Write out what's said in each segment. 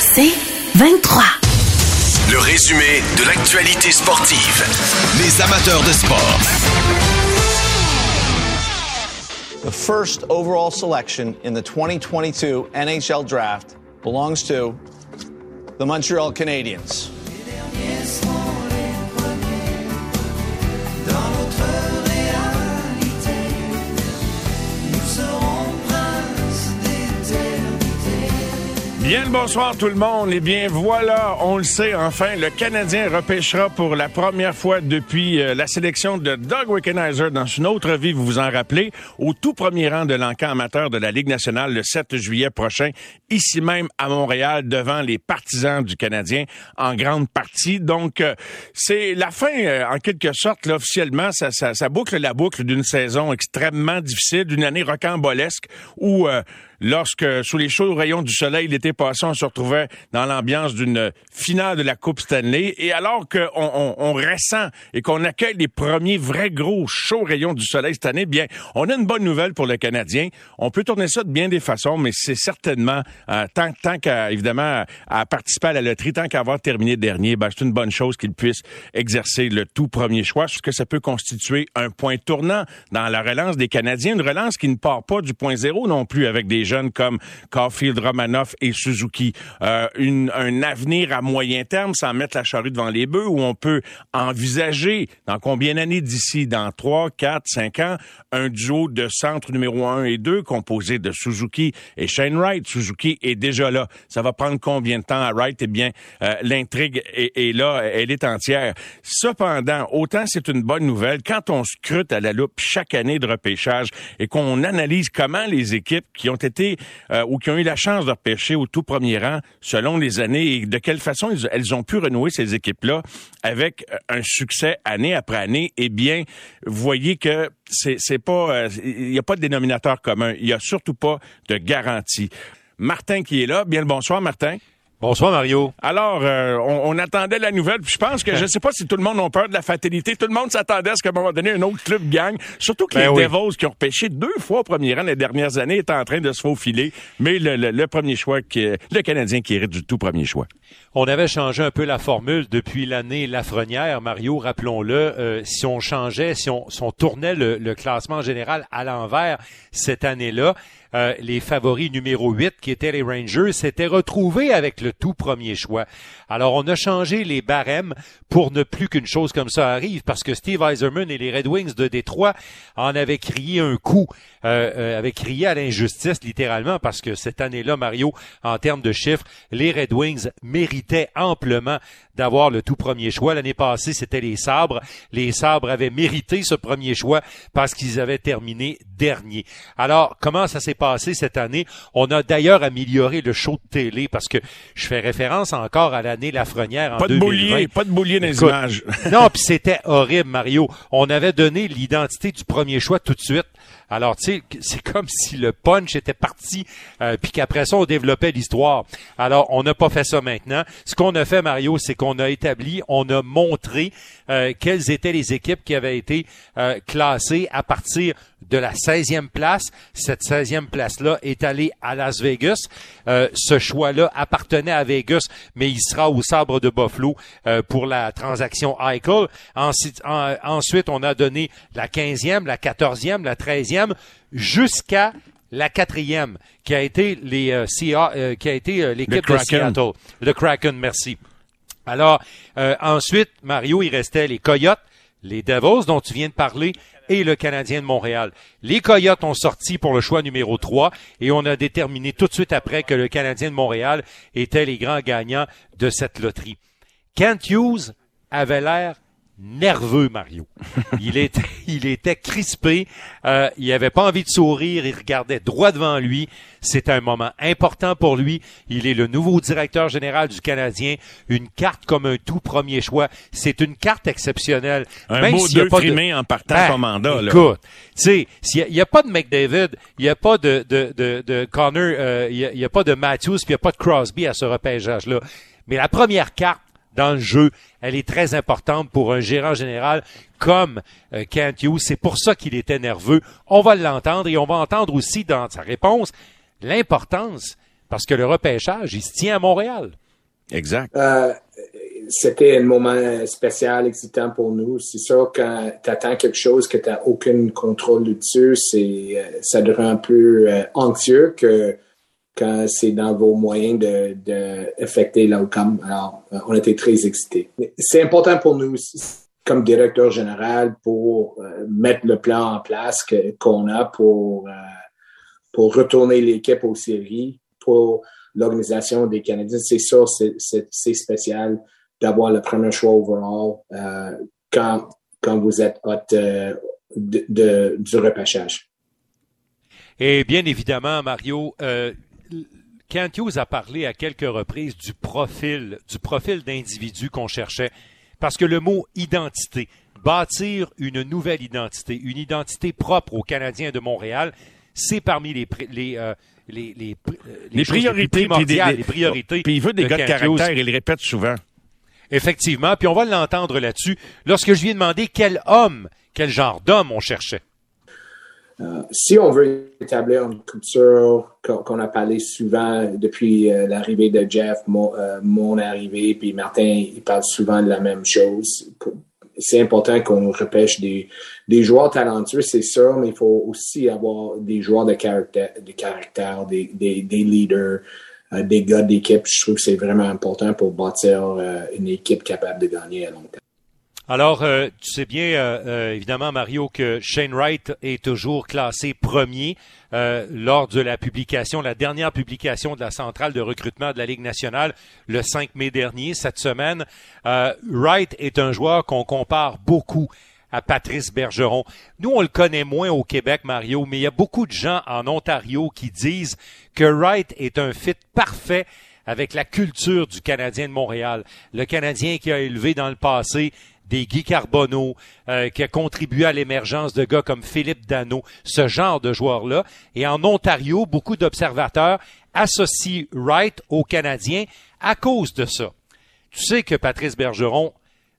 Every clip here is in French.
C'est 23. Le résumé de l'actualité sportive. Les amateurs de sport. The first overall selection in the 2022 NHL Draft belongs to the Montreal Canadiens. Bien le bonsoir tout le monde. Eh bien voilà, on le sait enfin, le Canadien repêchera pour la première fois depuis euh, la sélection de Doug Wickenheiser dans une autre vie, vous vous en rappelez, au tout premier rang de l'encan amateur de la Ligue nationale le 7 juillet prochain, ici même à Montréal, devant les partisans du Canadien en grande partie. Donc euh, c'est la fin, euh, en quelque sorte, là, officiellement, ça, ça, ça boucle la boucle d'une saison extrêmement difficile, d'une année rocambolesque où euh, lorsque, sous les chauds rayons du soleil, l'été passé, on se retrouvait dans l'ambiance d'une finale de la Coupe Stanley. Et alors qu'on on, on ressent et qu'on accueille les premiers vrais gros chauds rayons du soleil cette année, bien, on a une bonne nouvelle pour le Canadien. On peut tourner ça de bien des façons, mais c'est certainement, euh, tant, tant qu'à, évidemment, à participer à la loterie, tant qu'à avoir terminé dernier, ben, c'est une bonne chose qu'il puisse exercer le tout premier choix, parce que ça peut constituer un point tournant dans la relance des Canadiens, une relance qui ne part pas du point zéro non plus avec des jeunes comme Caulfield, Romanoff et Suzuki. Euh, un avenir à moyen terme sans mettre la charrue devant les bœufs où on peut envisager dans combien d'années d'ici, dans 3, 4, 5 ans, un duo de centre numéro 1 et 2 composé de Suzuki et Shane Wright. Suzuki est déjà là. Ça va prendre combien de temps à Wright? Eh bien, euh, l'intrigue est, là, elle est entière. Cependant, autant c'est une bonne nouvelle, quand on scrute à la loupe chaque année de repêchage et qu'on analyse comment les équipes qui ont été euh, ou qui ont eu la chance de repêcher au tout premier rang selon les années et de quelle façon elles ont pu renouer ces équipes-là avec euh, un succès année après année, eh bien, vous voyez que c'est c'est pas, euh, il n'y a pas de dénominateur commun. Il y a surtout pas de garantie. Martin qui est là, bien le bonsoir Martin. Bonsoir Mario. Alors, euh, on, on attendait la nouvelle, puis je pense que je ne sais pas si tout le monde a peur de la fatalité. Tout le monde s'attendait à ce qu'à un moment donné, un autre club gagne. Surtout que Ben les oui. Devils, qui ont repêché deux fois au premier rang les dernières années, étaient en train de se faufiler. Mais le, le- le premier choix, qui est- le Canadien qui hérite du tout premier choix. On avait changé un peu la formule depuis l'année Lafrenière, Mario, rappelons-le. Euh, si on changeait, si on, si on tournait le, le classement général à l'envers cette année-là, euh, les favoris numéro 8, qui étaient les Rangers, s'étaient retrouvés avec le tout premier choix. Alors, on a changé les barèmes pour ne plus qu'une chose comme ça arrive, parce que Steve Eiserman et les Red Wings de Détroit en avaient crié un coup, euh, euh, avaient crié à l'injustice, littéralement, parce que cette année-là, Mario, en termes de chiffres, les Red Wings méritaient amplement d'avoir le tout premier choix. L'année passée, c'était les Sabres. Les Sabres avaient mérité ce premier choix parce qu'ils avaient terminé dernier. Alors, comment ça s'est passé cette année? On a d'ailleurs amélioré le show de télé parce que je fais référence encore à l'année Lafrenière en Pas de 2020. boulier, pas de boulier dans les images. non, puis c'était horrible, Mario. On avait donné l'identité du premier choix tout de suite. Alors, tu sais, c'est comme si le punch était parti, euh, puis qu'après ça, on développait l'histoire. Alors, on n'a pas fait ça maintenant. Ce qu'on a fait, Mario, c'est qu'on a établi, on a montré euh, quelles étaient les équipes qui avaient été euh, classées à partir de la 16e place. Cette 16e place-là est allée à Las Vegas. Euh, ce choix-là appartenait à Vegas, mais il sera au sabre de Buffalo euh, pour la transaction Eichel. Ensuite, en- ensuite, on a donné la 15e, la 14e, la 13e, jusqu'à la quatrième, qui a été les euh, euh, qui a été l'équipe de. Seattle, le Kraken. Merci. Alors, euh, ensuite, Mario, il restait les Coyotes, les Devils dont tu viens de parler et le Canadien de Montréal. Les Coyotes ont sorti pour le choix numéro 3 et on a déterminé tout de suite après que le Canadien de Montréal était les grands gagnants de cette loterie. Kent Hughes avait l'air nerveux, Mario. Il était, il était crispé. Euh, il avait pas envie de sourire. Il regardait droit devant lui. C'est un moment important pour lui. Il est le nouveau directeur général du Canadien. Une carte comme un tout premier choix. C'est une carte exceptionnelle. Un Même a deux pas de- en partant Ben, son mandat. là. Écoute, tu sais, s'il n'y a, pas de McDavid, il n'y a pas de, de, de, de Connor, euh, il n'y a, il y a pas de Matthews, puis il n'y a pas de Crosby à ce repêchage-là. Mais la première carte dans le jeu, elle est très importante pour un gérant général comme euh, Kent Hughes. C'est pour ça qu'il était nerveux. On va l'entendre et on va entendre aussi dans sa réponse l'importance, parce que le repêchage, il se tient à Montréal. Exact. Euh, c'était un moment spécial, excitant pour nous. C'est sûr, quand tu attends quelque chose que tu n'as aucun contrôle dessus, c'est, euh, ça te rend plus euh, anxieux que quand c'est dans vos moyens de, de l'outcome. Alors, euh, on était très excités. C'est important pour nous comme directeur général pour euh, mettre le plan en place qu'on a pour, euh, pour retourner l'équipe aux séries, pour l'organisation des Canadiens. C'est sûr, c'est, spécial d'avoir le premier choix overall euh, quand, quand vous êtes hôte euh, de, de- du repêchage. Et bien évidemment, Mario, euh, Kent Hughes a parlé à quelques reprises du profil, du profil d'individu qu'on cherchait, parce que le mot identité, bâtir une nouvelle identité, une identité propre aux Canadiens de Montréal, c'est parmi les euh, les, les, euh, Les les priorités. puis des- les priorités. Puis il veut des de gars de caractère. Il le répète souvent. Effectivement, puis on va l'entendre là-dessus. Lorsque je lui ai demandé quel homme, quel genre d'homme on cherchait. Si on veut établir une culture qu'on a parlé souvent depuis euh, l'arrivée de Jeff, mon, euh, mon arrivée, puis Martin, il parle souvent de la même chose. C'est important qu'on repêche des, joueurs talentueux, c'est sûr, mais il faut aussi avoir des joueurs de caractère, de caractère des, leaders, euh, des gars d'équipe. Je trouve que c'est vraiment important pour bâtir euh, une équipe capable de gagner à long terme. Alors, euh, tu sais bien, euh, euh, évidemment, Mario, que Shane Wright est toujours classé premier euh, lors de la publication, la dernière publication de la centrale de recrutement de la Ligue nationale le 5 mai dernier, cette semaine. Euh, Wright est un joueur qu'on compare beaucoup à Patrice Bergeron. Nous, on le connaît moins au Québec, Mario, mais il y a beaucoup de gens en Ontario qui disent que Wright est un fit parfait avec la culture du Canadien de Montréal. Le Canadien qui a élevé dans le passé des Guy Carbonneau, euh, qui a contribué à l'émergence de gars comme Philippe Dano, ce genre de joueurs-là. Et en Ontario, beaucoup d'observateurs associent Wright aux Canadiens à cause de ça. Tu sais que Patrice Bergeron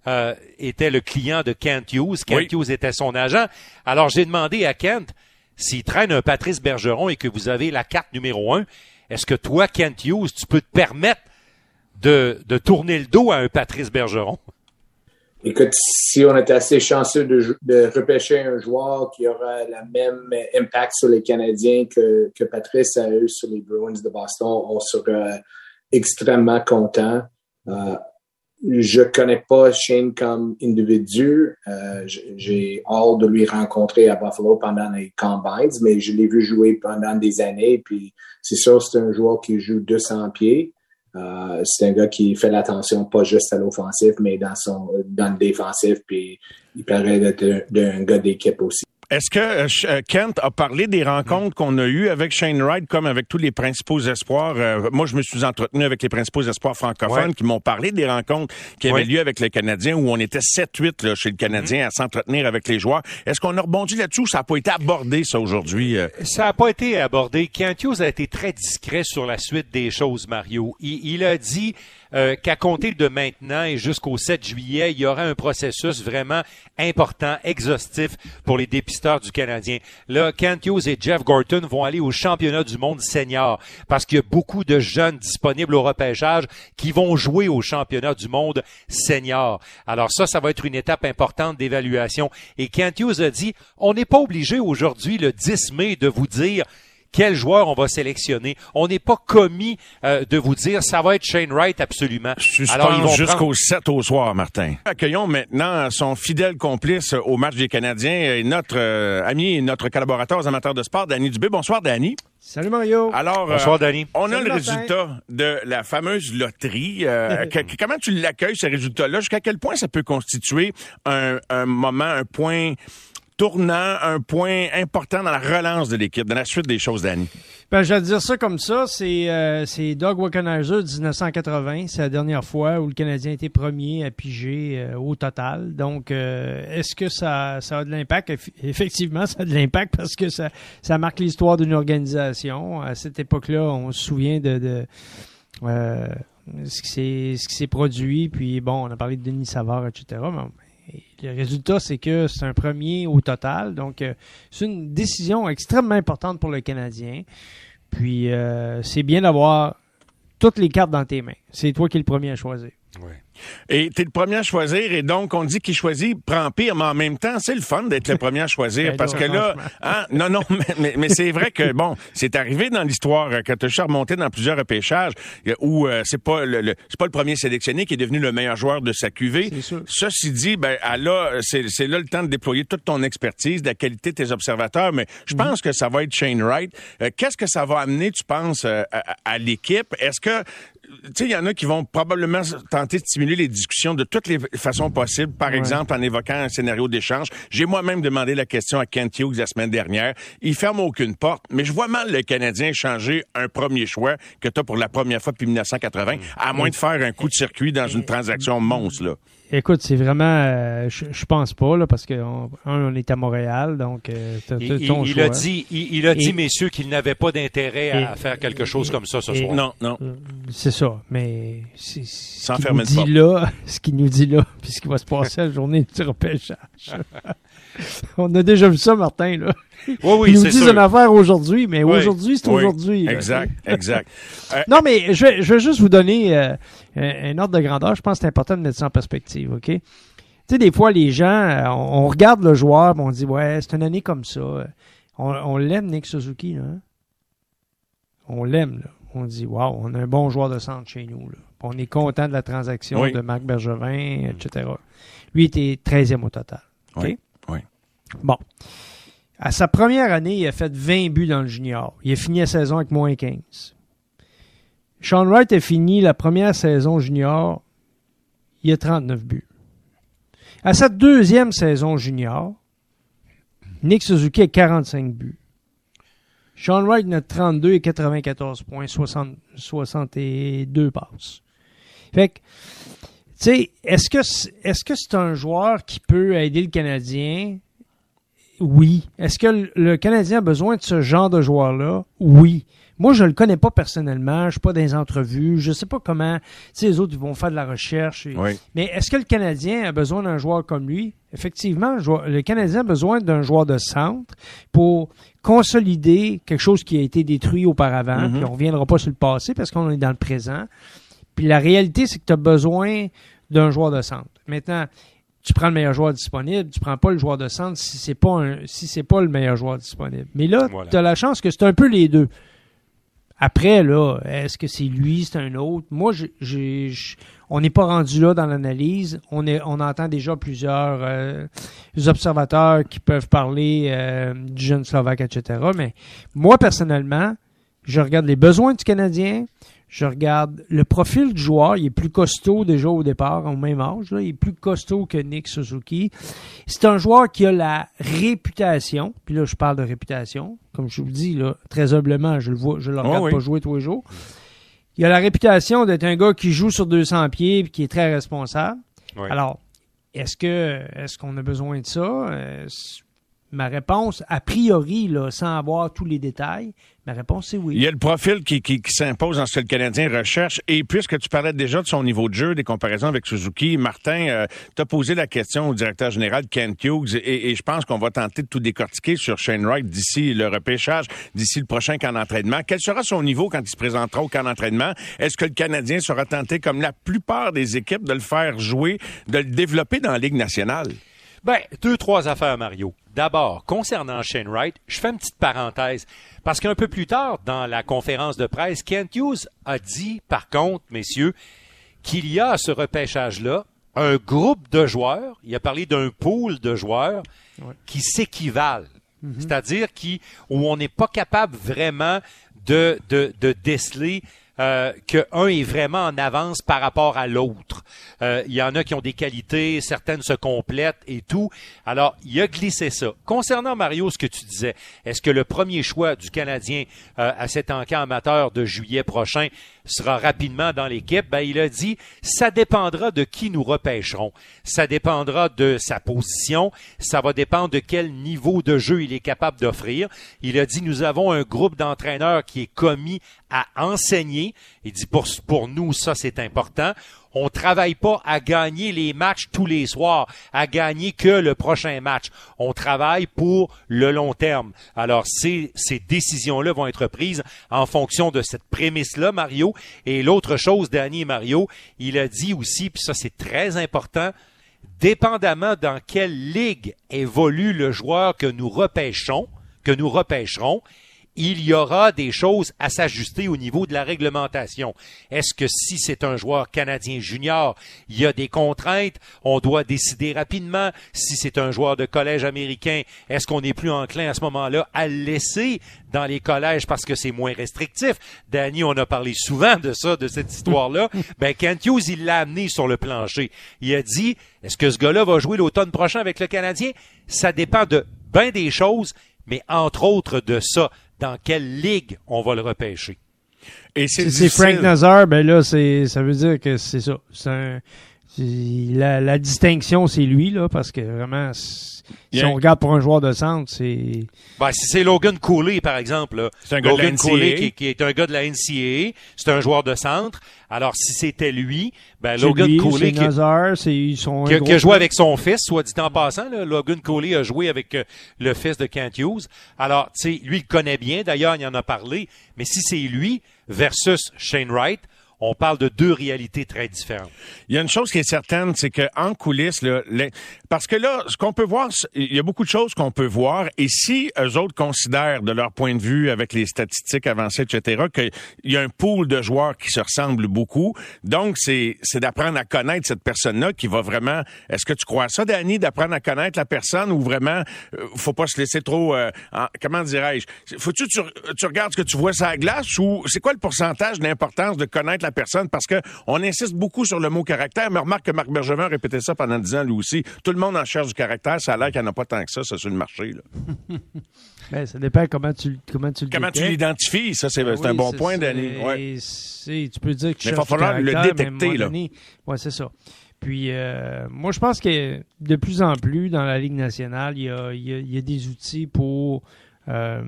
euh, était le client de Kent Hughes. Kent Oui. Hughes était son agent. Alors j'ai demandé à Kent s'il traîne un Patrice Bergeron et que vous avez la carte numéro un, est-ce que toi, Kent Hughes, tu peux te permettre de, de tourner le dos à un Patrice Bergeron? Écoute, si on est assez chanceux de, de repêcher un joueur qui aura le même impact sur les Canadiens que, que Patrice a eu sur les Bruins de Boston, on sera extrêmement content. Euh, je connais pas Shane comme individu. Euh, J'ai hâte de lui rencontrer à Buffalo pendant les combines, mais je l'ai vu jouer pendant des années. Puis c'est sûr, c'est un joueur qui joue 200 pieds. Euh, c'est un gars qui fait l'attention pas juste à l'offensif, mais dans son dans le défensif. Puis il paraît d'être un, d'un gars d'équipe aussi. Est-ce que euh, euh, Kent a parlé des rencontres qu'on a eues avec Shane Wright, comme avec tous les principaux espoirs? Euh, moi, je me suis entretenu avec les principaux espoirs francophones Ouais. qui m'ont parlé des rencontres qui avaient Ouais. lieu avec le Canadien, où on était 7-8 là, chez le Canadien à s'entretenir avec les joueurs. Est-ce qu'on a rebondi là-dessus ou ça n'a pas été abordé, ça, aujourd'hui? euh? Ça n'a pas été abordé. Kent Hughes a été très discret sur la suite des choses, Mario. Il, il a dit euh, qu'à compter de maintenant et jusqu'au 7 juillet, il y aura un processus vraiment important, exhaustif pour les dépisteurs du Canadien. Là, Kent et Jeff Gorton vont aller au championnat du monde senior parce qu'il y a beaucoup de jeunes disponibles au repêchage qui vont jouer au championnat du monde senior. Alors ça, ça va être une étape importante d'évaluation. Et Kent a dit, on n'est pas obligé aujourd'hui, le 10 mai, de vous dire quel joueur on va sélectionner. On n'est pas commis euh, de vous dire ça va être Shane Wright absolument. Alors, jusqu'au 7 au soir, Martin. Accueillons maintenant son fidèle complice au match des Canadiens, notre euh, ami et notre collaborateur aux amateurs de sport, Danny Dubé. Bonsoir, Danny. Salut Mario. Alors, Bonsoir, euh, Danny. on a le résultat de la fameuse loterie. Euh, comment tu l'accueilles, ce résultat-là? Jusqu'à quel point ça peut constituer un, un moment, un point tournant, un point important dans la relance de l'équipe, dans la suite des choses, Danny? Ben, je vais dire ça comme ça. C'est euh, Doug Wickenheiser 1980. C'est la dernière fois où le Canadien été premier à piger euh, au total. Donc, euh, est-ce que ça, ça a de l'impact? Effectivement, ça a de l'impact parce que ça, ça marque l'histoire d'une organisation. À cette époque-là, on se souvient de, de euh, ce qui s'est produit. Puis, bon, on a parlé de Denis Savard, etc. Le résultat, c'est que c'est un premier au total. Donc, euh, c'est une décision extrêmement importante pour le Canadien. Puis, euh, c'est bien d'avoir toutes les cartes dans tes mains. C'est toi qui es le premier à choisir. Oui. Et tu es le premier à choisir, et donc on dit qu'il choisit prend pire, mais en même temps, c'est le fun d'être le premier à choisir, ben parce que là, hein, non, non, mais, mais, c'est vrai que, bon, c'est arrivé dans l'histoire euh, quand tu as remonté dans plusieurs repêchages euh, où euh, c'est pas le, c'est pas le premier sélectionné qui est devenu le meilleur joueur de sa cuvée. Ceci dit, ben là, c'est là le temps de déployer toute ton expertise, de la qualité de tes observateurs, mais je mhm. pense que ça va être Shane Wright. Qu'est-ce que ça va amener, tu penses, à, à l'équipe? Est-ce que tu sais, il y en a qui vont probablement tenter de stimuler les discussions de toutes les façons possibles, par exemple en évoquant un scénario d'échange. J'ai moi-même demandé la question à Kent Hughes la semaine dernière. Il ferme aucune porte, mais je vois mal le Canadien changer un premier choix que tu as pour la première fois depuis 1980, à moins de faire un coup de circuit dans une transaction monstre, là. Écoute, c'est vraiment, euh, je, pense pas là, parce que on, est à Montréal, donc euh, il, a dit, il, a dit, messieurs, qu'il n'avait pas d'intérêt à faire quelque chose comme ça ce soir. Non, non. Euh, c'est ça, mais sans faire dit là, ce qu'il nous dit là, puis ce qui va se passer la journée du repêchage. on a déjà vu ça, Martin là. Oui, oui, Ils nous disent une affaire aujourd'hui, mais aujourd'hui, c'est aujourd'hui. Exact, exact. non, mais je vais juste vous donner un ordre de grandeur, je pense que c'est important de mettre ça en perspective, OK? Tu sais, des fois, les gens, euh, on, regarde le joueur, on dit, ouais, c'est une année comme ça. On, l'aime, Nick Suzuki, là. Hein? On l'aime, là. On dit, waouh, on a un bon joueur de centre chez nous, là. On est content de la transaction de Marc Bergevin, etc. Lui était 13e au total. OK? Oui. oui. Bon. À sa première année, il a fait 20 buts dans le junior. Il a fini la saison avec moins 15. Sean Wright a fini la première saison junior, il a 39 buts. À sa deuxième saison junior, Nick Suzuki a 45 buts. Sean Wright a 32 et 94 points, 62 passes. Fait que, tu sais, est-ce que est-ce que c'est un joueur qui peut aider le Canadien? Oui. Est-ce que le Canadien a besoin de ce genre de joueur-là? Oui. Moi, je le connais pas personnellement, je suis pas dans les entrevues, je sais pas comment, tu sais, les autres ils vont faire de la recherche. Mais est-ce que le Canadien a besoin d'un joueur comme lui? Effectivement, le Canadien a besoin d'un joueur de centre pour consolider quelque chose qui a été détruit auparavant, mm-hmm. puis on reviendra pas sur le passé parce qu'on est dans le présent. Puis la réalité, c'est que tu as besoin d'un joueur de centre. Maintenant, tu prends le meilleur joueur disponible, tu prends pas le joueur de centre si c'est pas un, si c'est pas le meilleur joueur disponible. Mais là, tu as la chance que c'est un peu les deux. Après, là, est-ce que c'est lui, c'est un autre? Moi, j'ai, on n'est pas rendu là dans l'analyse. On, on entend déjà plusieurs euh, observateurs qui peuvent parler euh, du jeune Slovaque, etc. Mais moi, personnellement, je regarde les besoins du Canadien, je regarde le profil du joueur, il est plus costaud déjà au départ, au même âge, il est plus costaud que Nick Suzuki. C'est un joueur qui a la réputation, puis là je parle de réputation, comme je vous dis là, très humblement, je le vois, je le regarde pas jouer tous les jours. Il a la réputation d'être un gars qui joue sur 200 pieds et qui est très responsable. Alors, est-ce que est-ce qu'on a besoin de ça? Euh, Ma réponse, a priori, là, sans avoir tous les détails, Ma réponse, c'est oui. Il y a le profil qui, qui, s'impose dans ce que le Canadien recherche. Et puisque tu parlais déjà de son niveau de jeu, des comparaisons avec Suzuki, Martin, euh, t'as posé la question au directeur général Kent Hughes et, je pense qu'on va tenter de tout décortiquer sur Shane Wright d'ici le repêchage, d'ici le prochain camp d'entraînement. Quel sera son niveau quand il se présentera au camp d'entraînement? Est-ce que le Canadien sera tenté, comme la plupart des équipes, de le faire jouer, de le développer dans la Ligue nationale? Ben, deux, trois affaires, Mario. D'abord, concernant Shane Wright, je fais une petite parenthèse. Parce qu'un peu plus tard, dans la conférence de presse, Kent Hughes a dit, par contre, messieurs, qu'il y a à ce repêchage-là un groupe de joueurs, il a parlé d'un pool de joueurs qui s'équivalent. C'est-à-dire qui, où on n'est pas capable vraiment de, de, de déceler euh, qu'un est vraiment en avance par rapport à l'autre. Euh, il y en a qui ont des qualités, certaines se complètent et tout. Alors, il a glissé ça. Concernant Mario, ce que tu disais, est-ce que le premier choix du Canadien euh, à cet encamp amateur de juillet prochain sera rapidement dans l'équipe? Ben, il a dit, ça dépendra de qui nous repêcherons. Ça dépendra de sa position. Ça va dépendre de quel niveau de jeu il est capable d'offrir. Il a dit, nous avons un groupe d'entraîneurs qui est commis à enseigner. Il dit, pour nous, ça, c'est important. On travaille pas à gagner les matchs tous les soirs, à gagner que le prochain match. On travaille pour le long terme. Alors, ces, décisions-là vont être prises en fonction de cette prémisse-là, Mario. Et l'autre chose, Danny et Mario, il a dit aussi, puis ça, c'est très important, dépendamment dans quelle ligue évolue le joueur que nous repêchons, que nous repêcherons, il y aura des choses à s'ajuster au niveau de la réglementation. Est-ce que si c'est un joueur canadien junior, il y a des contraintes, on doit décider rapidement. Si c'est un joueur de collège américain, est-ce qu'on est plus enclin à ce moment-là à le laisser dans les collèges parce que c'est moins restrictif? Danny, on a parlé souvent de ça, de cette histoire-là. ben, Kent Hughes, il l'a amené sur le plancher. Il a dit, est-ce que ce gars-là va jouer l'automne prochain avec le Canadien? Ça dépend de bien des choses, mais entre autres de ça dans quelle ligue on va le repêcher. Et c'est Frank Nazar, ben là, c'est, ça veut dire que c'est ça. C'est un, la, la, distinction, c'est lui, là, parce que vraiment, si on regarde pour un joueur de centre, c'est. Ben, si c'est Logan Cooley, par exemple, c'est un Logan gars Cooley qui, qui, est un gars de la NCAA, c'est un joueur de centre. Alors, si c'était lui, ben, Logan lui, Cooley. Qui, Nazar, qui, a joué avec son fils, soit dit en passant, là, Logan Cooley a joué avec euh, le fils de Kent Hughes. Alors, tu sais, lui, il connaît bien, d'ailleurs, il en a parlé. Mais si c'est lui versus Shane Wright, on parle de deux réalités très différentes. Il y a une chose qui est certaine, c'est que en coulisses, là, les... parce que là, ce qu'on peut voir, il y a beaucoup de choses qu'on peut voir, et si eux autres considèrent, de leur point de vue, avec les statistiques avancées, etc., qu'il y a un pool de joueurs qui se ressemblent beaucoup, donc c'est d'apprendre à connaître cette personne-là qui va vraiment. Est-ce que tu crois ça, Danny, d'apprendre à connaître la personne ou vraiment, euh, faut pas se laisser trop, euh, en... comment dirais-je, faut-tu tu, tu regardes ce que tu vois sur la glace ou c'est quoi le pourcentage d'importance de connaître la personne parce que on insiste beaucoup sur le mot caractère, mais remarque que Marc Bergevin répétait ça pendant dix ans lui aussi. Tout le monde en cherche du caractère, ça a l'air qu'il n'y en a pas tant que ça, ça sur le marché. Là. ben, ça dépend comment tu comment tu Comment tu l'identifies, ça c'est oui, un bon point, Danny. Ouais. Tu peux dire que tu Mais il va falloir le détecter. Oui, c'est ça. Puis euh, moi, je pense que de plus en plus dans la Ligue nationale, il y a, il y a, il y a des outils pour euh,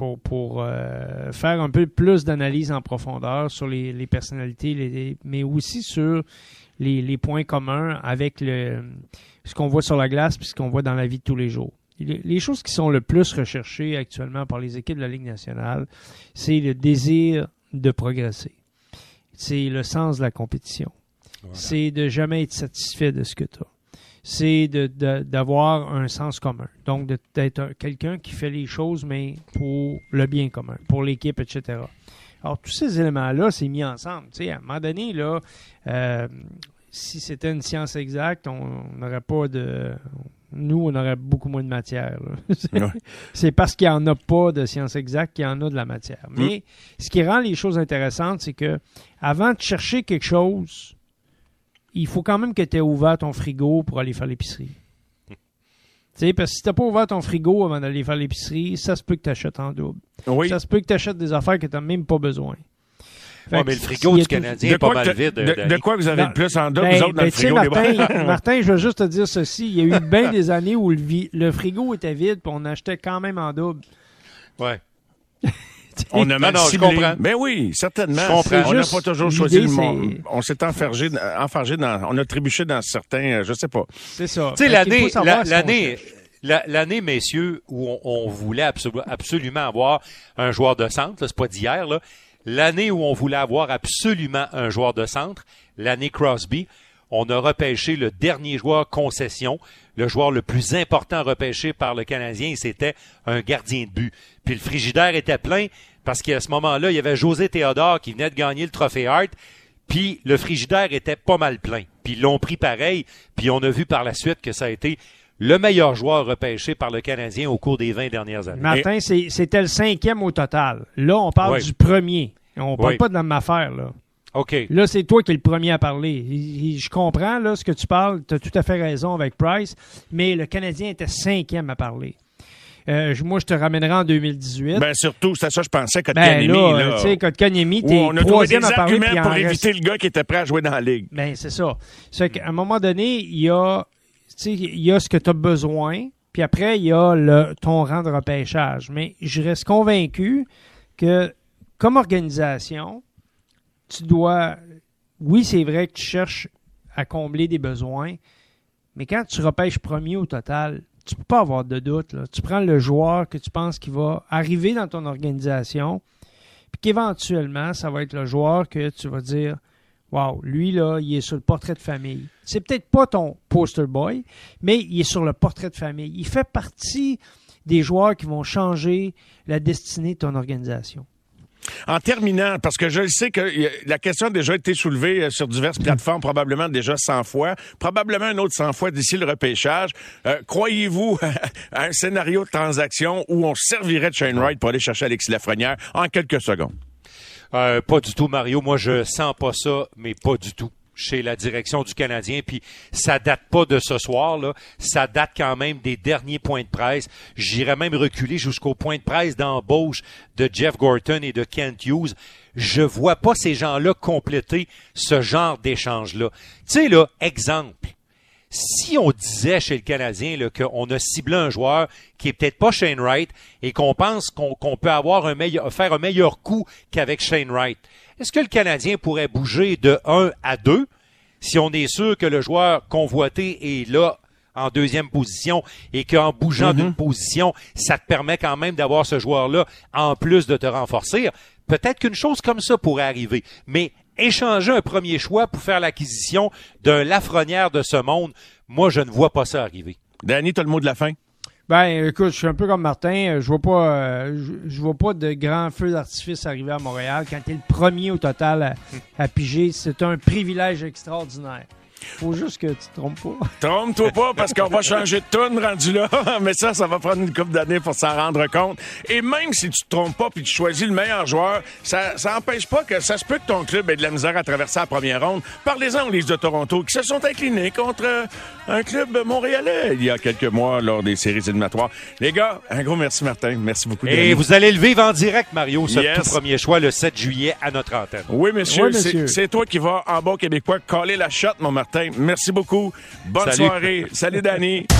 pour, pour euh, faire un peu plus d'analyse en profondeur sur les, les personnalités, les, mais aussi sur les, les, points communs avec le, ce qu'on voit sur la glace et ce qu'on voit dans la vie de tous les jours. Les, choses qui sont le plus recherchées actuellement par les équipes de la Ligue nationale, c'est le désir de progresser. C'est le sens de la compétition. Voilà. C'est de jamais être satisfait de ce que tu as c'est d'avoir un sens commun. Donc, d'être quelqu'un qui fait les choses, mais pour le bien commun, pour l'équipe, etc. Alors, tous ces éléments-là, c'est mis ensemble. Tu sais, à un moment donné, là, euh, si c'était une science exacte, on n'aurait pas de... Nous, on aurait beaucoup moins de matière. c'est parce qu'il n'y en a pas de science exacte qu'il y en a de la matière. Mais mm. ce qui rend les choses intéressantes, c'est que avant de chercher quelque chose, il faut quand même que tu aies ouvert ton frigo pour aller faire l'épicerie. tu sais, parce que si t'as pas ouvert ton frigo avant d'aller faire l'épicerie, ça se peut que tu achètes en double. Oui. Ça se peut que tu achètes des affaires que tu n'as même pas besoin. Ouais, mais le frigo du Canadien est pas mal vide. De, de, quoi vous avez le plus en double, ben, vous autres, dans ben, le frigo? Martin, Martin, je veux juste te dire ceci. Il y a eu bien des années où le, le frigo était vide puis on achetait quand même en double. Ouais. On a mal non, non, ciblé. je comprends. Mais oui, certainement. Je comprends. On n'a pas toujours choisi le monde. On s'est enfargé, enfargé dans, on a trébuché dans certains, je sais pas. C'est ça. Tu sais, l'année, l'année, l'année, messieurs, où on, on voulait absolu, absolument avoir un joueur de centre, c'est pas d'hier, là. L'année où on voulait avoir absolument un joueur de centre, l'année Crosby, on a repêché le dernier joueur concession, le joueur le plus important repêché par le Canadien, c'était un gardien de but. Puis le frigidaire était plein parce qu'à ce moment-là, il y avait José Théodore qui venait de gagner le trophée Hart, puis le frigidaire était pas mal plein. Puis ils l'ont pris pareil, puis on a vu par la suite que ça a été le meilleur joueur repêché par le Canadien au cours des 20 dernières années. Martin, c'était le cinquième au total. Là, on parle du premier. On parle pas de la même affaire, là. OK. Là, c'est toi qui es le premier à parler. Je comprends là, ce que tu parles. Tu as tout à fait raison avec Price, mais le Canadien était cinquième à parler. Euh, moi, je te ramènerai en 202018. Ben, surtout, c'est ça, je pensais, Kotkaniemi. Ben là, tu sais, Kotkaniemi, t'es troisième à parler. Puis pour éviter le gars qui était prêt à jouer dans la ligue. Ben, c'est ça. C'est qu'à un moment donné, il y a, il y a ce que tu as besoin, puis après, il y a le, ton rang de repêchage. Mais je reste convaincu que, comme organisation, tu dois. Oui, c'est vrai que tu cherches à combler des besoins, mais quand tu repêches premier au total, tu peux pas avoir de doute. Tu prends le joueur que tu penses qui va arriver dans ton organisation, puis qu'éventuellement, ça va être le joueur que tu vas dire Wow, lui, là, il est sur le portrait de famille. C'est peut-être pas ton poster boy, mais il est sur le portrait de famille. Il fait partie des joueurs qui vont changer la destinée de ton organisation. En terminant, parce que je sais que la question a déjà été soulevée euh, sur diverses plateformes, probablement déjà 100 fois, probablement un autre 100 fois d'ici le repêchage. Euh, croyez-vous à un scénario de transaction où on servirait de Shane Wright pour aller chercher Alexis Lafrenière en quelques secondes? Euh, pas du tout, Mario. Moi, je sens pas ça, mais pas du tout chez la direction du Canadien. Puis ça date pas de ce soir, là. Ça date quand même des derniers points de presse. J'irais même reculer jusqu'au point de presse d'embauche de Jeff Gorton et de Kent Hughes. Je vois pas ces gens-là compléter ce genre d'échange-là. Tu sais, là, exemple. Si on disait chez le Canadien qu'on a ciblé un joueur qui est peut-être pas Shane Wright et qu'on pense qu'on peut avoir un meilleur, faire un meilleur coup qu'avec Shane Wright, est-ce que le Canadien pourrait bouger de 1 à 2 si on est sûr que le joueur convoité est là en deuxième position et qu'en bougeant d'une mhm. position, ça te permet quand même d'avoir ce joueur-là en plus de te renforcer? Peut-être qu'une chose comme ça pourrait arriver, mais échanger un premier choix pour faire l'acquisition d'un Lafrenière de ce monde, moi, je ne vois pas ça arriver. Danny, tu as le mot de la fin? Ben, écoute, je suis un peu comme Martin. Je vois pas, euh, je, vois pas de grands feux d'artifice arriver à Montréal. Quand tu es le premier au total à piger, c'est un privilège extraordinaire. Faut juste que tu te trompes pas. Trompe-toi pas parce qu'on va changer de tune rendu là. Mais ça, ça va prendre une couple d'années pour s'en rendre compte. Et même si tu te trompes pas puis tu choisis le meilleur joueur, ça, ça empêche pas que ça se peut que ton club ait de la misère à traverser la première ronde. Parlez-en aux Leafs de Toronto qui se sont inclinés contre euh, un club montréalais il y a quelques mois lors des séries éliminatoires. Les gars, un gros merci Martin. Merci beaucoup. Et vous allez le vivre en direct, Mario, ce tout premier choix le 7 juillet à notre antenne. Oui, monsieur. C'est toi qui vas en bas québécois coller la shot, mon Martin. Merci beaucoup. Bonne soirée. Salut, Danny.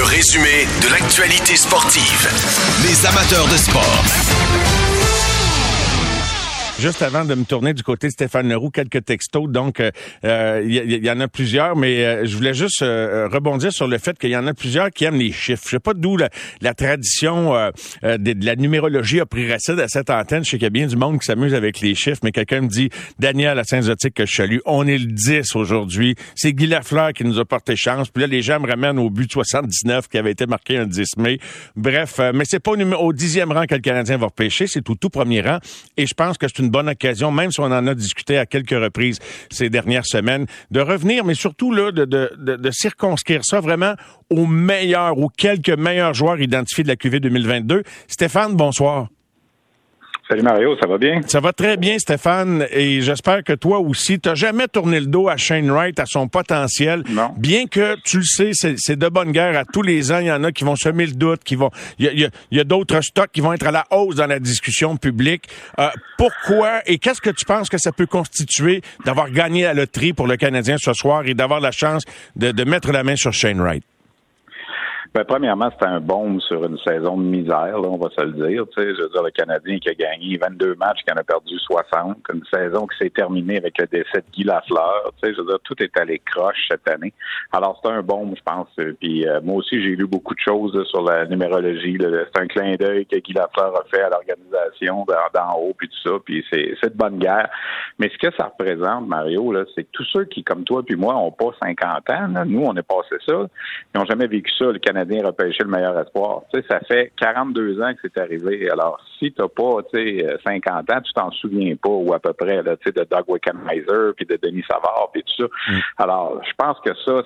Le résumé de l'actualité sportive. Les amateurs de sport. Juste avant de me tourner du côté de Stéphane Leroux, quelques textos. Donc, il euh, y, en a plusieurs, mais euh, je voulais juste euh, rebondir sur le fait qu'il y en a plusieurs qui aiment les chiffres. Je sais pas d'où la, tradition de, la numérologie a pris racine à cette antenne. Je sais qu'il y a bien du monde qui s'amuse avec les chiffres, mais quelqu'un me dit, Daniel à Saint-Zotique que je salue, on est le 10 aujourd'hui. C'est Guy Lafleur qui nous a porté chance. Puis là, les gens me ramènent au but 79 qui avait été marqué un 10 mai. Bref, mais c'est pas au, au dixième rang que le Canadien va repêcher, c'est au tout premier rang. Et je pense que c'est une bonne occasion, même si on en a discuté à quelques reprises ces dernières semaines, de revenir, mais surtout là, de, de, de, circonscrire ça vraiment aux meilleurs ou quelques meilleurs joueurs identifiés de la QV 2022. Stéphane, bonsoir. Salut Mario, ça va bien? Ça va très bien, Stéphane, et j'espère que toi aussi, t'as jamais tourné le dos à Shane Wright, à son potentiel. Non. Bien que, tu le sais, c'est de bonne guerre. À tous les ans, il y en a qui vont semer le doute, qui vont. Il y a, y a d'autres stocks qui vont être à la hausse dans la discussion publique. Euh, pourquoi et qu'est-ce que tu penses que ça peut constituer d'avoir gagné la loterie pour le Canadien ce soir et d'avoir la chance de, de mettre la main sur Shane Wright? Ben, premièrement, c'était un bombe sur une saison de misère, là, on va se le dire. Tu sais, je veux dire, le Canadien qui a gagné 22 matchs, qui en a perdu 60, une saison qui s'est terminée avec le décès de Guy Lafleur. Tu sais, je veux dire, tout est allé croche cette année. Alors, c'est un bombe, je pense. Puis euh, moi aussi, j'ai lu beaucoup de choses sur la numérologie. C'est un clin d'œil que Guy Lafleur a fait à l'organisation d'en haut, puis tout ça. Puis c'est de bonne guerre. Mais ce que ça représente, Mario, là, c'est que tous ceux qui, comme toi puis moi, ont pas 50 ans, là, nous, on est passé ça, ils n'ont jamais vécu ça, le Canadien Canadien repêcher le meilleur espoir. Tu sais, ça fait 42 ans que c'est arrivé. Alors, si tu n'as pas, tu sais, 50 ans, tu t'en souviens pas, ou à peu près, là, tu sais, de Doug Wickenheiser, puis de Denis Savard, puis tout ça. Mm. Alors, je pense que ça,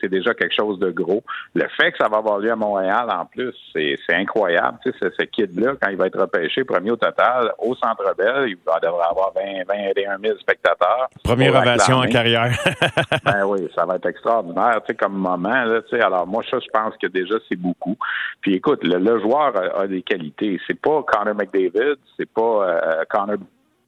c'est déjà quelque chose de gros. Le fait que ça va avoir lieu à Montréal, en plus, c'est incroyable. Tu sais, ce kid-là, quand il va être repêché, premier au total, au Centre Bell, il va devrait avoir 20, 21 000 spectateurs. Première ovation en carrière. ben oui, ça va être extraordinaire, tu sais, comme moment, là, tu sais. Alors, moi, ça, je pense que déjà, c'est beaucoup. Puis écoute, le, joueur a, des qualités. C'est pas McDavid, c'est pas euh, Connor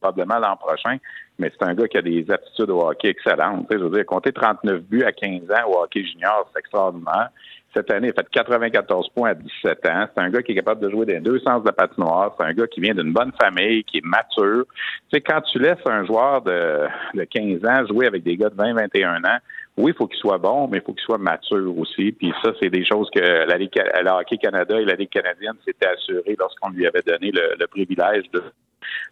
probablement l'an prochain, mais c'est un gars qui a des aptitudes au hockey excellentes. je veux dire, compter 39 buts à 15 ans au hockey junior, c'est extraordinaire. Cette année, il a fait 94 points à 17 ans. C'est un gars qui est capable de jouer dans deux sens de la patinoire. C'est un gars qui vient d'une bonne famille, qui est mature. Tu sais, quand tu laisses un joueur de, de 15 ans jouer avec des gars de 20, 21 ans, oui, il faut qu'il soit bon, mais il faut qu'il soit mature aussi. Puis ça, c'est des choses que la Ligue, la Hockey Canada et la Ligue canadienne s'étaient assurées lorsqu'on lui avait donné le, le privilège de.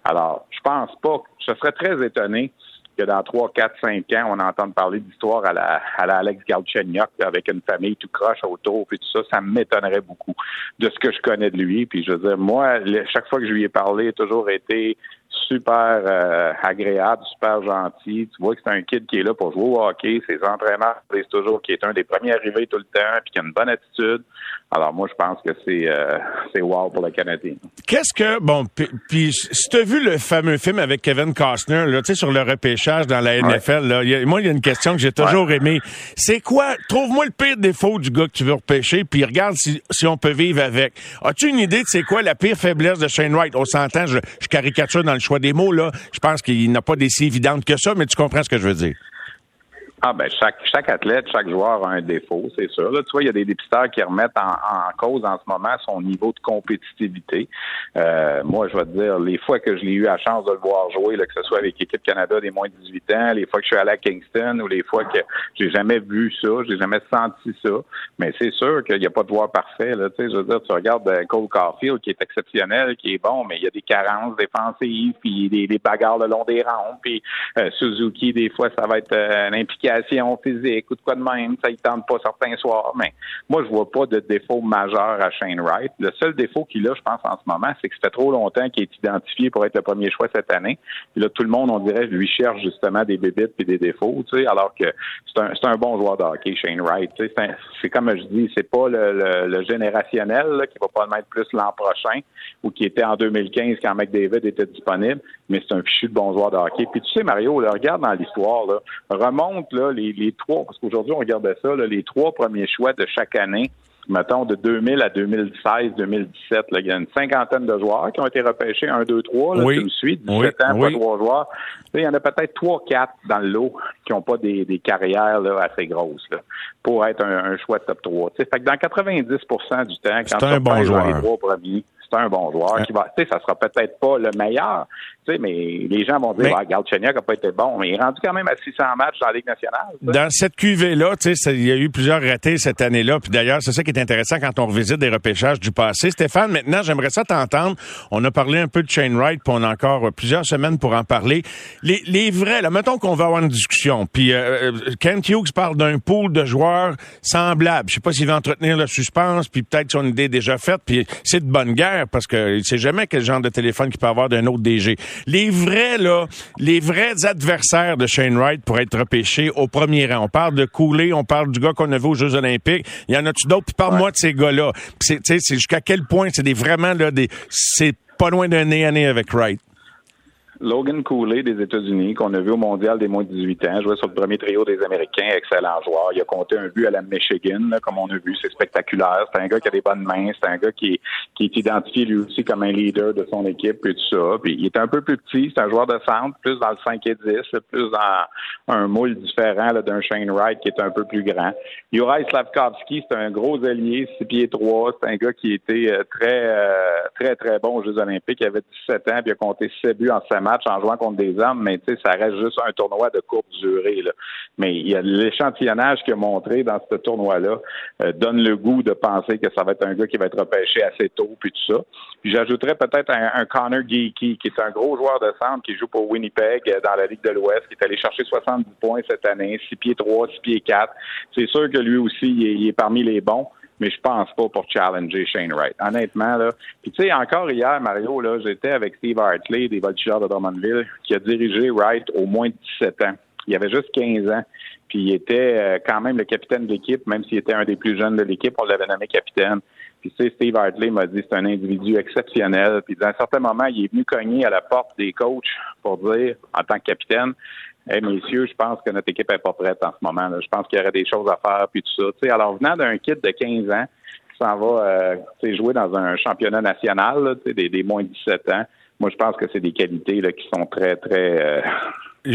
Alors, je pense pas. Je serais très étonné que dans 3, 4, 5 ans, on entende parler d'histoire à la, à la Alex Galchenyuk avec une famille tout croche autour et tout ça. Ça m'étonnerait beaucoup de ce que je connais de lui. Puis je veux dire, moi, chaque fois que je lui ai parlé, il a toujours été super euh, agréable, super gentil. Tu vois que c'est un kid qui est là pour jouer au hockey. Ses entraîneurs disent toujours qu'il est un des premiers arrivés tout le temps, puis qu'il a une bonne attitude. Alors moi, je pense que c'est euh, c'est wow pour le Canadien. Qu'est-ce que bon puis si tu as vu le fameux film avec Kevin Costner là, tu sais sur le repêchage dans la NFL là, moi il y a une question que j'ai toujours aimé. C'est quoi Trouve-moi le pire défaut du gars que tu veux repêcher, puis regarde si, si on peut vivre avec. As-tu une idée de c'est quoi la pire faiblesse de Shane Wright? On s'entend, je, je caricature dans le choix des mots là. Je pense qu'il n'a pas des si évidentes que ça, mais tu comprends ce que je veux dire. Ah ben chaque chaque athlète, chaque joueur a un défaut, c'est sûr. Là, tu vois, il y a des dépisteurs qui remettent en, en cause en ce moment son niveau de compétitivité. Euh, moi, je vais te dire, les fois que je l'ai eu la chance de le voir jouer, là, que ce soit avec l'équipe Canada des moins de 18 ans, les fois que je suis allé à Kingston ou les fois que j'ai jamais vu ça, j'ai jamais senti ça. Mais c'est sûr qu'il n'y a pas de joueur parfait. Là, tu sais, je veux dire, tu regardes euh, Cole Caulfield qui est exceptionnel, qui est bon, mais il y a des carences défensives, puis des, des bagarres le long des rangs, puis euh, Suzuki, des fois, ça va être euh, physique ou de quoi de même, ça ne tente pas certains soirs. Mais moi, je vois pas de défaut majeur à Shane Wright. Le seul défaut qu'il a, je pense, en ce moment, c'est que ça fait trop longtemps qu'il est identifié pour être le premier choix cette année. Puis là, tout le monde, on dirait, lui cherche justement des bébites et des défauts, tu sais, alors que c'est un, un bon joueur de Shane Wright. C'est comme je dis, c'est pas le, le, générationnel là, qui va pas le mettre plus l'an prochain ou qui était en 2015 quand McDavid était disponible, mais c'est un fichu de bon joueur de hockey. Puis tu sais, Mario, là, regarde dans l'histoire, remonte là, les, les trois, parce qu'aujourd'hui, on regardait ça, les trois premiers choix de chaque année, mettons, de 2000 à 2016, 2017, il y a une cinquantaine de joueurs qui ont été repêchés, un, deux, trois, là, tu me suis, 17 ans, pas trois joueurs. il y en a peut-être trois, quatre dans le lot qui n'ont pas des, carrières là, assez grosses là, pour être un, choix top 3. fait que dans 90% du temps, quand un bon joueur. les trois premiers, c'est un bon joueur qui va, tu sais, ça sera peut-être pas le meilleur, tu sais, mais les gens vont dire, mais, regarde, Cheniak n'a pas été bon, mais il est rendu quand même à 600 matchs dans la Ligue nationale. Dans cette cuvée-là, tu sais, il y a eu plusieurs ratés cette année-là, puis d'ailleurs, c'est ça qui est intéressant quand on revisite des repêchages du passé. Stéphane, maintenant, j'aimerais ça t'entendre. On a parlé un peu de Chain Wright, puis on a encore plusieurs semaines pour en parler. Les, les vrais, là, mettons qu'on va avoir une discussion, puis euh, euh, Kent Hughes parle d'un pool de joueurs semblables. Je sais pas s'il va entretenir le suspense, puis peut-être son idée déjà faite, puis c'est de bonne guerre faire parce que il sait jamais quel genre de téléphone qu'il peut avoir d'un autre DG. Les vrais, là, les vrais adversaires de Shane Wright pour être repêchés au premier rang. On parle de Cooley, on parle du gars qu'on a vu aux Jeux Olympiques. Il y en a-tu d'autres? Puis parle-moi de ces gars-là. C'est jusqu'à quel point c'est des vraiment là des. C'est pas loin d'un nez à nez avec Wright. Logan Cooley des États-Unis, qu'on a vu au Mondial des moins de 18 ans, jouait sur le premier trio des Américains, excellent joueur. Il a compté un but à la Michigan, comme on a vu, c'est spectaculaire. C'est un gars qui a des bonnes mains, c'est un gars qui est, qui est identifié lui aussi comme un leader de son équipe et tout ça. Puis il est un peu plus petit, c'est un joueur de centre, plus dans le 5 et 10, plus dans un moule différent d'un Shane Wright qui est un peu plus grand. Juraj Slavkovski, c'est un gros allié, 6 pieds 3, c'est un gars qui était euh, très, euh, très, très bon aux Jeux Olympiques. Il avait 17 ans, puis il a compté 7 buts en 5 match en jouant contre des hommes, mais tu sais, ça reste juste un tournoi de courte durée. Là. Mais il y a l'échantillonnage qu'il a montré dans ce tournoi-là euh, donne le goût de penser que ça va être un gars qui va être repêché assez tôt, puis tout ça. Puis j'ajouterais peut-être un, Connor Geeky, qui est un gros joueur de centre qui joue pour Winnipeg euh, dans la Ligue de l'Ouest, qui est allé chercher 70 points cette année, 6 pieds 3, 6 pieds 4. C'est sûr que lui aussi, il est parmi les bons mais je pense pas pour challenger Shane Wright. Honnêtement, là. Puis tu sais, encore hier, Mario, là, j'étais avec Steve Hartley des Voltigeurs de Drummondville, qui a dirigé Wright au moins 17 ans. Il avait juste 15 ans. Puis il était euh, quand même le capitaine de l'équipe, même s'il était un des plus jeunes de l'équipe, on l'avait nommé capitaine. Puis tu sais, Steve Hartley m'a dit c'est un individu exceptionnel. Puis dans un certain moment, il est venu cogner à la porte des coachs pour dire, en tant que capitaine, Hey, messieurs, je pense que notre équipe est pas prête en ce moment. Là. Je pense qu'il y aurait des choses à faire, puis tout ça. sais, alors, venant d'un kit de 15 ans, s'en va euh, jouer dans un championnat national, des, des moins de 17 ans, moi, je pense que c'est des qualités là, qui sont très, très, euh,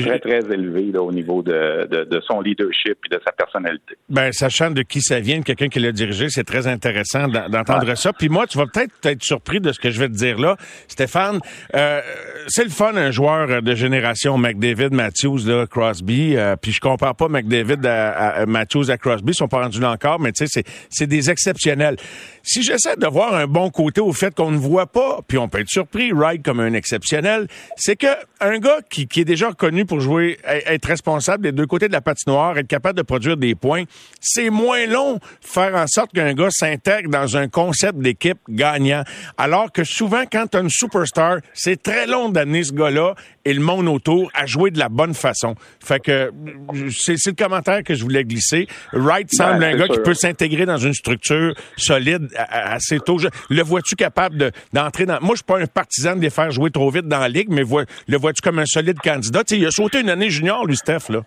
très, très élevé là, au niveau de, de, de, son leadership et de sa personnalité. Ben, sachant de qui ça vient, quelqu'un qui l'a dirigé, c'est très intéressant d'entendre ça. Puis moi, tu vas peut-être être surpris de ce que je vais te dire là, Stéphane. Euh, c'est le fun, un joueur de génération McDavid, Matthews, là, Crosby. Euh, puis je compare pas McDavid à, à, Matthews à Crosby, ils sont pas rendus là encore, mais tu sais, c'est des exceptionnels. Si j'essaie de voir un bon côté au fait qu'on ne voit pas, puis on peut être surpris, Wright comme un exceptionnel, c'est que un gars qui, qui est déjà connu pour jouer, être responsable des deux côtés de la patinoire, être capable de produire des points. C'est moins long faire en sorte qu'un gars s'intègre dans un concept d'équipe gagnant. Alors que souvent, quand tu as une superstar, c'est très long d'amener ce gars-là et le monde autour à jouer de la bonne façon. Fait que c'est le commentaire que je voulais glisser. Wright semble un gars qui peut s'intégrer dans une structure solide assez tôt. le vois-tu capable d'entrer dans... Moi, je suis pas un partisan de les faire jouer trop vite dans la ligue, mais le vois-tu comme un solide candidat? il a sauté une année junior, lui, Steph, là.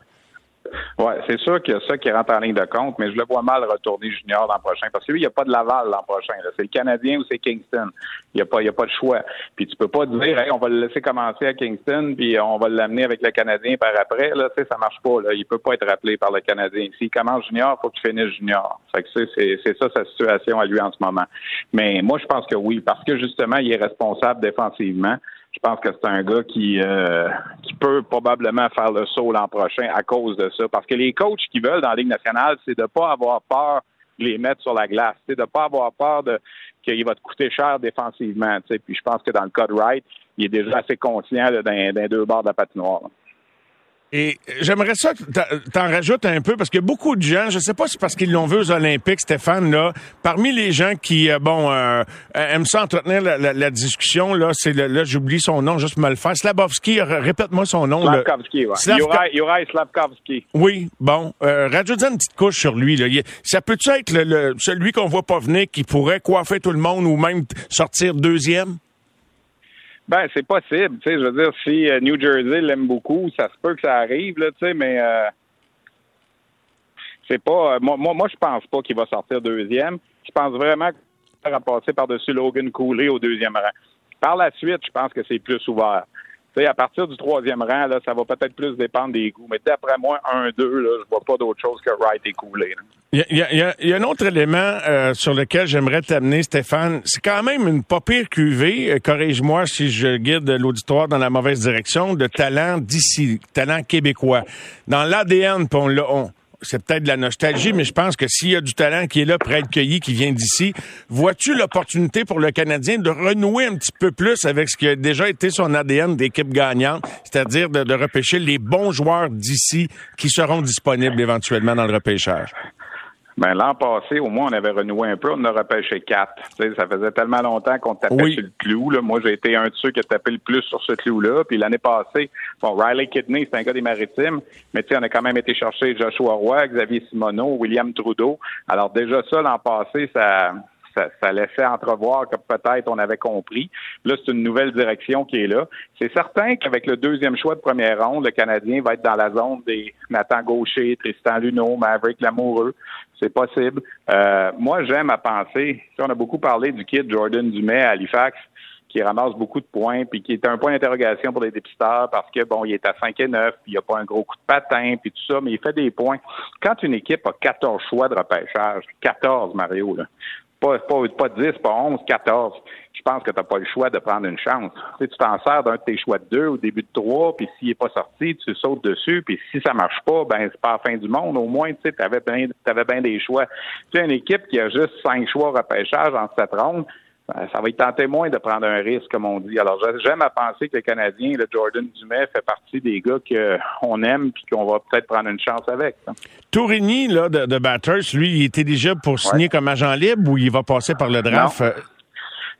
Oui, c'est sûr qu'il y a ça qui rentre en ligne de compte, mais je le vois mal retourner junior l'an prochain parce que lui, il n'y a pas de Laval l'an prochain. C'est le Canadien ou c'est Kingston. Il n'y a, pas, il a pas de choix. Puis tu peux pas dire, hey, on va le laisser commencer à Kingston, puis on va l'amener avec le Canadien par après. Là, ça marche pas. Là. Il peut pas être rappelé par le Canadien. S'il commence junior, il faut qu'il finisse junior. C'est ça sa situation à lui en ce moment. Mais moi, je pense que oui, parce que justement, il est responsable défensivement je pense que c'est un gars qui, euh, qui peut probablement faire le saut l'an prochain à cause de ça. Parce que les coachs qui veulent dans la Ligue nationale, c'est de ne pas avoir peur de les mettre sur la glace. C'est de ne pas avoir peur de qu'il va te coûter cher défensivement. Puis je pense que dans le cas de Wright, il est déjà assez conscient d'un deux bords de la patinoire. Et j'aimerais ça t'en rajoutes un peu parce que beaucoup de gens, je sais pas si c'est parce qu'ils l'ont vu aux Olympiques, Stéphane là, parmi les gens qui euh, bon euh, aiment ça entretenir la, discussion là, c'est là j'oublie son nom, juste me le faire. Slabowski, répète-moi son nom. Slavkovski, ouais. Slavkovski. Oui, bon, euh, rajoute une petite couche sur lui là. Ça peut-tu être le, celui qu'on voit pas venir qui pourrait coiffer tout le monde ou même sortir deuxième? Ben, c'est possible. Tu sais, je veux dire, si euh, New Jersey l'aime beaucoup, ça se peut que ça arrive, là, tu sais, mais euh, c'est pas. Euh, moi, moi, je pense pas qu'il va sortir deuxième. Je pense vraiment qu'il va passer par-dessus Logan Cooley au deuxième rang. Par la suite, je pense que c'est plus ouvert à partir du troisième rang, là, ça va peut-être plus dépendre des goûts. Mais d'après moi, un, deux, là, je vois pas d'autre chose que Wright et Cooley. Il y, a, un autre élément euh, sur lequel j'aimerais t'amener, Stéphane. C'est quand même une pas pire cuvée, euh, corrige-moi si je guide l'auditoire dans la mauvaise direction, de talent d'ici, talent québécois. Dans l'ADN, on l'a c'est peut-être de la nostalgie, mais je pense que s'il y a du talent qui est là, près de cueilli, qui vient d'ici, vois-tu l'opportunité pour le Canadien de renouer un petit peu plus avec ce qui a déjà été son ADN d'équipe gagnante, c'est-à-dire de, repêcher les bons joueurs d'ici qui seront disponibles éventuellement dans le repêchage? Ben, l'an passé, au moins, on avait renoué un peu, on en a repêché quatre. Tu sais, ça faisait tellement longtemps qu'on tapait Oui. sur le clou. Là. Moi, j'ai été un de ceux qui a tapé le plus sur ce clou-là. Puis l'année passée, bon, Riley Kidney, c'est un gars des maritimes, mais tu sais, on a quand même été chercher Joshua Roy, Xavier Simoneau, William Trudeau. Alors déjà ça, l'an passé, ça, ça, ça laissait entrevoir que peut-être on avait compris. Là, c'est une nouvelle direction qui est là. C'est certain qu'avec le deuxième choix de première ronde, le Canadien va être dans la zone des Nathan Gaucher, Tristan Luneau, Maverick Lamoureux. C'est possible. Euh, moi, j'aime à penser, on a beaucoup parlé du kid Jordan Dumais à Halifax qui ramasse beaucoup de points, puis qui est un point d'interrogation pour les dépisteurs parce que, bon, il est à 5 et 9, puis il n'y a pas un gros coup de patin, puis tout ça, mais il fait des points. Quand une équipe a 14 choix de repêchage, 14, Mario, là, pas, pas, pas 10, pas 11, 14, je pense que tu n'as pas le choix de prendre une chance. Tu sais, t'en sers d'un de tes choix de deux au début de trois, puis s'il n'est pas sorti, tu sautes dessus, puis si ça marche pas, ben c'est pas la fin du monde. Au moins, tu sais, avais bien bien des choix. Tu sais, une équipe qui a juste cinq choix repêchage en cette ronde, ben, ça va être tenter moins de prendre un risque, comme on dit. Alors, j'aime à penser que le Canadien, le Jordan Dumais, fait partie des gars qu'on aime puis qu'on va peut-être prendre une chance avec. ça. Tourigny, là, de, de Batters, lui, il était déjà pour signer comme agent libre ou il va passer par le draft? Non.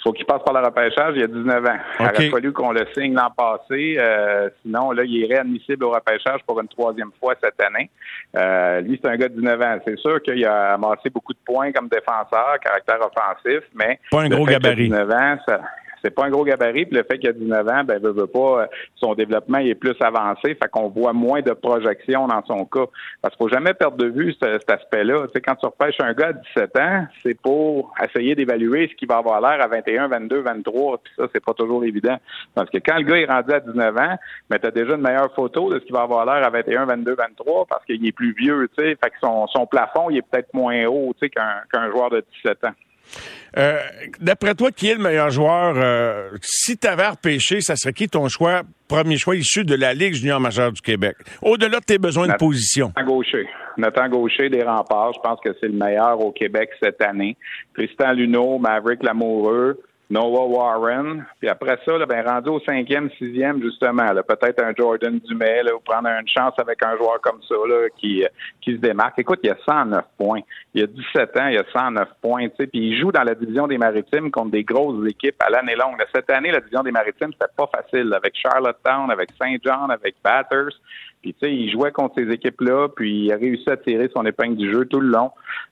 Faut qu'il passe par le repêchage. Il y a 19 ans. Il aurait fallu qu'on le signe l'an passé. euh, sinon, là, il est réadmissible au repêchage pour une troisième fois cette année. Euh, lui, c'est un gars de 19 ans. C'est sûr qu'il a amassé beaucoup de points comme défenseur, caractère offensif, mais Pas un gros gabarit. 19 ans, ça, c'est pas un gros gabarit, puis le fait qu'il a 19 ans, ben veut, veut pas, euh, son développement est plus avancé, fait qu'on voit moins de projections dans son cas. Parce qu'il faut jamais perdre de vue ce- cet aspect-là. Tu quand tu repêches un gars à 17 ans, c'est pour essayer d'évaluer ce qu'il va avoir l'air à 21, 22, 23, puis ça, c'est pas toujours évident. Parce que quand le gars est rendu à 19 ans, ben t'as déjà une meilleure photo de ce qu'il va avoir l'air à 21, 22, 23, parce qu'il est plus vieux, tu sais, fait que son, son plafond, il est peut-être moins haut, tu sais, qu'un qu'un joueur de 17 ans. Euh, D'après toi, qui est le meilleur joueur? euh, si tu avais repêché, ça serait qui ton choix, premier choix issu de la Ligue junior majeure du Québec? Au-delà de tes besoins de position. Nathan Gaucher. Nathan Gaucher des remparts, je pense que c'est le meilleur au Québec cette année. Tristan Luneau, Maverick Lamoureux, Noah Warren. Puis après ça, là, ben, rendu au cinquième, sixième, justement, peut-être un Jordan Dumais, là, ou prendre une chance avec un joueur comme ça, là, qui, euh, qui se démarque. Écoute, il y a 109 points. Il y a 17 ans, il y a 109 points, tu sais. Puis il joue dans la division des Maritimes contre des grosses équipes à l'année longue. Cette année, la division des Maritimes, c'était pas facile, avec Charlottetown, avec Saint John, avec Batters. Puis tu sais, il jouait contre ces équipes-là, puis il a réussi à tirer son épingle du jeu tout le long.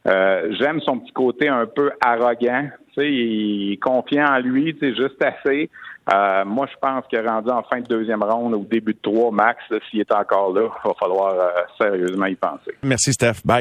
Euh, J'aime son petit côté un peu arrogant. Tu sais, il est confiant en lui, tu sais, juste assez. Euh, moi, je pense qu'il est rendu en fin de deuxième ronde, au début de trois max, s'il est encore là, il va falloir euh, sérieusement y penser. Merci, Steph. Bye.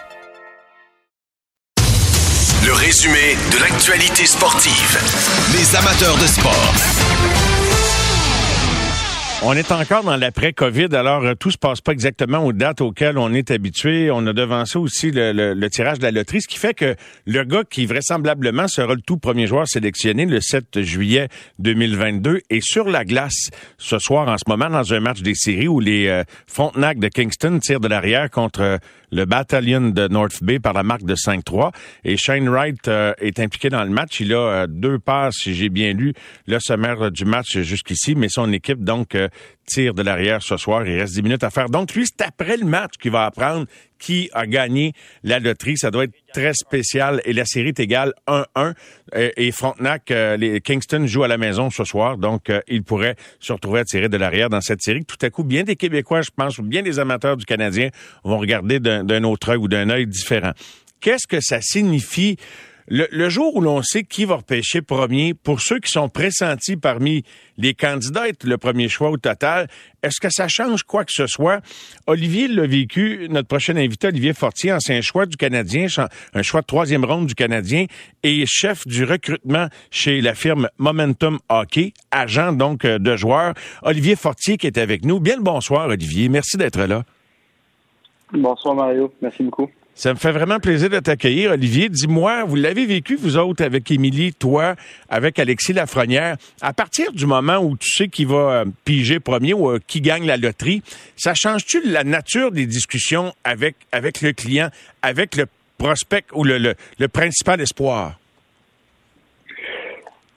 Résumé de l'actualité sportive. Les amateurs de sport. On est encore dans l'après-COVID, alors euh, tout se passe pas exactement aux dates auxquelles on est habitué. On a devancé aussi le, le- le tirage de la loterie, ce qui fait que le gars qui vraisemblablement sera le tout premier joueur sélectionné le 7 juillet 2022 est sur la glace ce soir en ce moment dans un match des séries où les euh, Frontenac de Kingston tirent de l'arrière contre euh, le Battalion de North Bay par la marque de 5-3. Et Shane Wright euh, est impliqué dans le match. Il a euh, deux passes, si j'ai bien lu, le sommaire du match jusqu'ici, mais son équipe, donc, euh, tire de l'arrière ce soir. Il reste 10 minutes à faire. Donc, lui, c'est après le match qu'il va apprendre qui a gagné la loterie. Ça doit être très spécial. Et la série est égale 1-1. Et, Frontenac, euh, les Kingston jouent à la maison ce soir. Donc, euh, il pourrait se retrouver à tirer de l'arrière dans cette série. Tout à coup, bien des Québécois, je pense, ou bien des amateurs du Canadien vont regarder d'un autre œil ou d'un œil différent. Qu'est-ce que ça signifie Le, jour où l'on sait qui va repêcher premier, pour ceux qui sont pressentis parmi les candidats le premier choix au total, est-ce que ça change quoi que ce soit? Olivier l'a vécu, notre prochain invité, Olivier Fortier, ancien choix du Canadien, un choix de troisième ronde du Canadien et chef du recrutement chez la firme Momentum Hockey, agent donc euh, de joueurs. Olivier Fortier qui est avec nous. Bien le bonsoir, Olivier. Merci d'être là. Bonsoir, Mario. Merci beaucoup. Ça me fait vraiment plaisir de t'accueillir, Olivier. Dis-moi, vous l'avez vécu, vous autres, avec Émilie, toi, avec Alexis Lafrenière. À partir du moment où tu sais qui va euh, piger premier ou euh, qui gagne la loterie, ça change-tu la nature des discussions avec, avec le client, avec le prospect ou le, le principal espoir?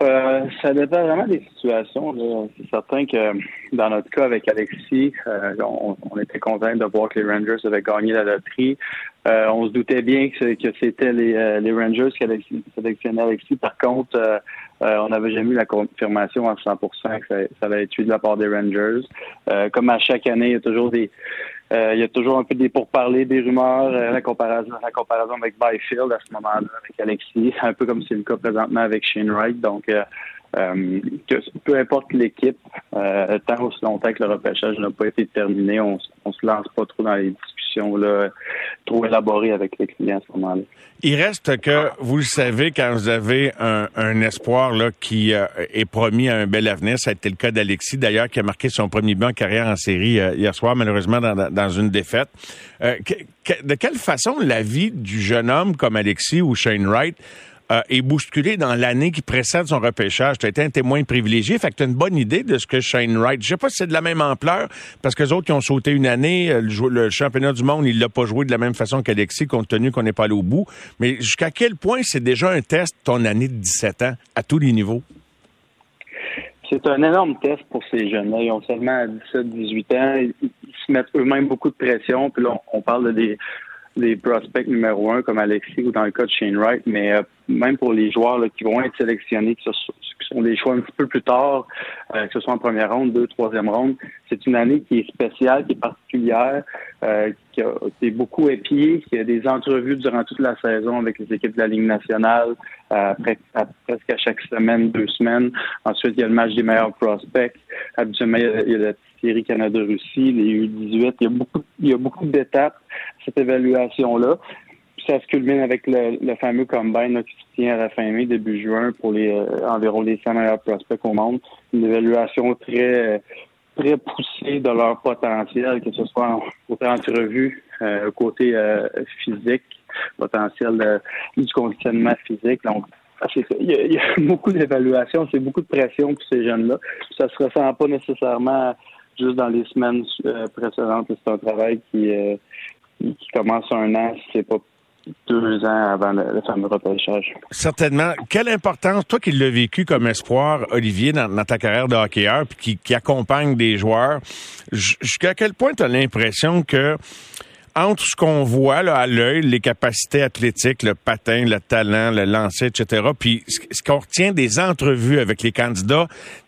Euh, ça dépend vraiment des situations. C'est certain que dans notre cas avec Alexis, on, était content de voir que les Rangers avaient gagné la loterie. Euh, on se doutait bien que, c'était les, les, Rangers qui sélectionné Alexis. Par contre, on n'avait jamais eu la confirmation à 100% que ça, ça allait être de la part des Rangers. comme à chaque année, il y a toujours des euh, il y a toujours un peu des pourparlers, des rumeurs, euh, la comparaison, la comparaison avec Byfield à ce moment-là, avec Alexis, un peu comme c'est le cas présentement avec Shane Wright. Donc, euh, peu importe l'équipe, tant aussi longtemps que le repêchage n'a pas été terminé, on, on se lance pas trop dans les trop élaborées avec les clients ce moment-là. Il reste que, vous le savez, quand vous avez un, espoir là, qui est promis à un bel avenir, ça a été le cas d'Alexis, d'ailleurs, qui a marqué son premier but en carrière en série hier soir, malheureusement dans, dans une défaite. Euh, de quelle façon la vie du jeune homme comme Alexis ou Shane Wright euh, est bousculée dans l'année qui précède son repêchage. Tu as été un témoin privilégié, fait que tu as une bonne idée de ce que Shane Wright. Je sais pas si c'est de la même ampleur, parce que les autres qui ont sauté une année, euh, le, championnat du monde, il l'a pas joué de la même façon qu'Alexis, compte tenu qu'on n'est pas allé au bout. Mais jusqu'à quel point c'est déjà un test ton année de 17 ans, à tous les niveaux? C'est un énorme test pour ces jeunes-là. Ils ont seulement 17-18 ans. Ils, se mettent eux-mêmes beaucoup de pression. Puis là, on, parle de des, des prospects numéro un comme Alexis ou dans le cas de Shane Wright, mais euh, même pour les joueurs qui vont être sélectionnés, qui, sont des choix un petit peu plus tard, euh, que ce soit en première ronde, deux, troisième ronde, c'est une année qui est spéciale, qui est particulière, euh, qui a été beaucoup épiée, qui a des entrevues durant toute la saison avec les équipes de la Ligue nationale, après, presque à chaque semaine, deux semaines. Ensuite, il y a le match des meilleurs prospects. Habituellement, il y a, la série Canada-Russie, les U18. Il y a beaucoup, il y a beaucoup d'étapes, cette évaluation-là ça se culmine avec le, fameux combine qui se tient à la fin mai, début juin, pour les euh, environ les 100 meilleurs prospects au monde. Une évaluation très très poussée de leur potentiel, que ce soit côté entrevue, euh, côté euh, physique, potentiel du conditionnement physique. Donc, il y, a, beaucoup d'évaluations, c'est beaucoup de pression pour ces jeunes-là. Ça se ressent pas nécessairement juste dans les semaines précédentes. C'est un travail qui, qui commence un an, c'est pas deux ans avant le, fameux repêchage. Certainement. Quelle importance, toi qui l'as vécu comme espoir, Olivier, dans, ta carrière de hockeyeur, puis qui, accompagne des joueurs, jusqu'à quel point tu l'impression que entre ce qu'on voit là, à l'œil, les capacités athlétiques, le patin, le talent, le lancer, etc., puis ce qu'on retient des entrevues avec les candidats,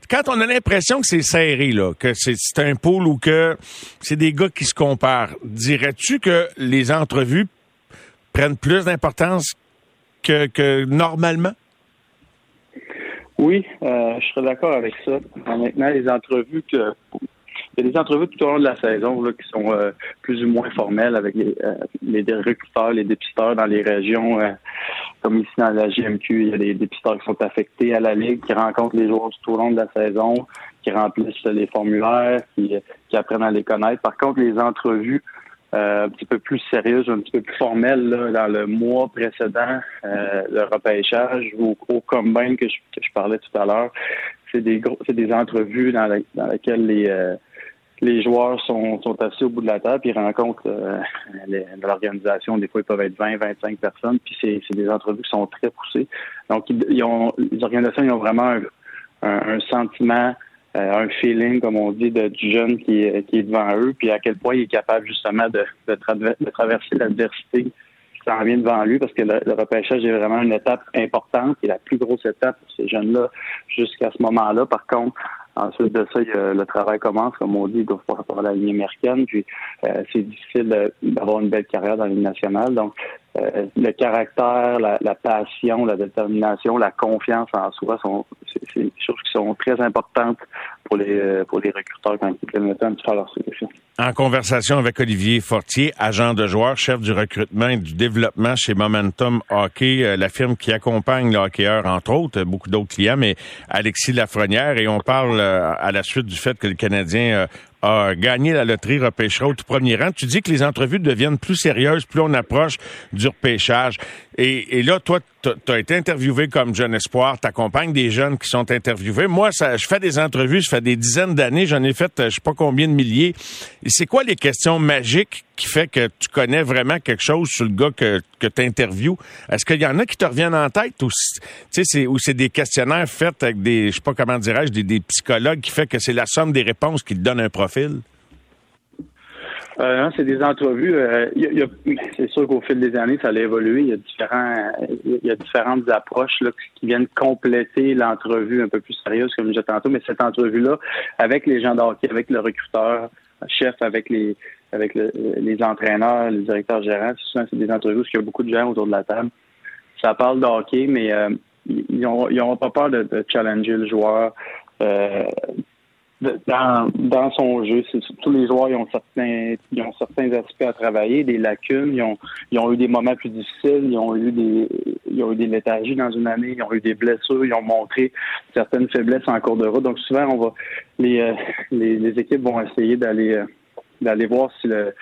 quand on a l'impression que c'est serré, là, que c'est un pôle ou que c'est des gars qui se comparent, dirais-tu que les entrevues prennent plus d'importance que, normalement? Oui, euh, je serais d'accord avec ça. Maintenant, les entrevues il y a des entrevues tout au long de la saison qui sont euh, plus ou moins formelles avec les, euh, les recruteurs, les dépisteurs dans les régions, comme ici dans la GMQ, il y a des dépisteurs qui sont affectés à la Ligue, qui rencontrent les joueurs tout au long de la saison, qui remplissent les formulaires, qui apprennent à les connaître. Par contre, les entrevues euh, un petit peu plus sérieuse, un petit peu plus formelle dans le mois précédent, euh, le repêchage ou au combine que je, parlais tout à l'heure. C'est des c'est des entrevues dans, dans lesquelles les euh, les joueurs sont, sont assis au bout de la table, puis ils rencontrent l'organisation. Des fois, ils peuvent être 20, 25 personnes, puis c'est, c'est des entrevues qui sont très poussées. Donc, ils, ont, les organisations ils ont vraiment un, sentiment un feeling, comme on dit, de, du jeune qui est, qui est devant eux, puis à quel point il est capable justement de, de, traverser l'adversité qui s'en vient devant lui, parce que le, repêchage est vraiment une étape importante, et la plus grosse étape pour ces jeunes-là jusqu'à ce moment-là. Par contre, Ensuite de ça, le travail commence, comme on dit, il doit faire la ligne américaine. Puis euh, c'est difficile d'avoir une belle carrière dans la ligne nationale. Donc, euh, le caractère, la, passion, la détermination, la confiance en soi sont c'est des choses qui sont très importantes pour les euh, pour les recruteurs quand ils prennent le temps de faire leur sélection. En conversation avec Olivier Fortier, agent de joueur, chef du recrutement et du développement chez Momentum Hockey, euh, la firme qui accompagne le hockeyeur, entre autres, beaucoup d'autres clients, mais Alexis Lafrenière, et on parle à la suite du fait que le Canadien a gagné la loterie repêchera au tout premier rang. Tu dis que les entrevues deviennent plus sérieuses plus on approche du repêchage. Et, là, toi, tu as été interviewé comme jeune espoir, tu accompagnes des jeunes qui sont interviewés. Moi, ça, je fais des entrevues, je fais des dizaines d'années, j'en ai fait je sais pas combien de milliers. C'est quoi les questions magiques qui fait que tu connais vraiment quelque chose sur le gars que, que tu interviews? Est-ce qu'il y en a qui te reviennent en tête ou c'est, ou c'est des questionnaires faits avec des, je sais pas comment dirais-je, des, psychologues qui fait que c'est la somme des réponses qui te donnent un profil? Euh, c'est des entrevues. Euh, c'est sûr qu'au fil des années, ça a évolué. Il y a différents, il y a différentes approches là, qui viennent compléter l'entrevue un peu plus sérieuse, comme je disais tantôt. Mais cette entrevue-là, avec les gens d'hockey, avec le recruteur, chef, avec les, avec les entraîneurs, les directeurs gérants, c'est des entrevues où il y a beaucoup de gens autour de la table. Ça parle de hockey, mais euh, ils n'auront pas peur de, de, challenger le joueur. Dans, dans son jeu. Tous les joueurs ils ont certains ils ont certains aspects à travailler, des lacunes, ils ont, ils ont eu des moments plus difficiles, ils ont eu des ils ont eu des léthargies dans une année, ils ont eu des blessures, ils ont montré certaines faiblesses en cours de route. Donc souvent on va les euh, les, équipes vont essayer d'aller euh, d'aller voir si le,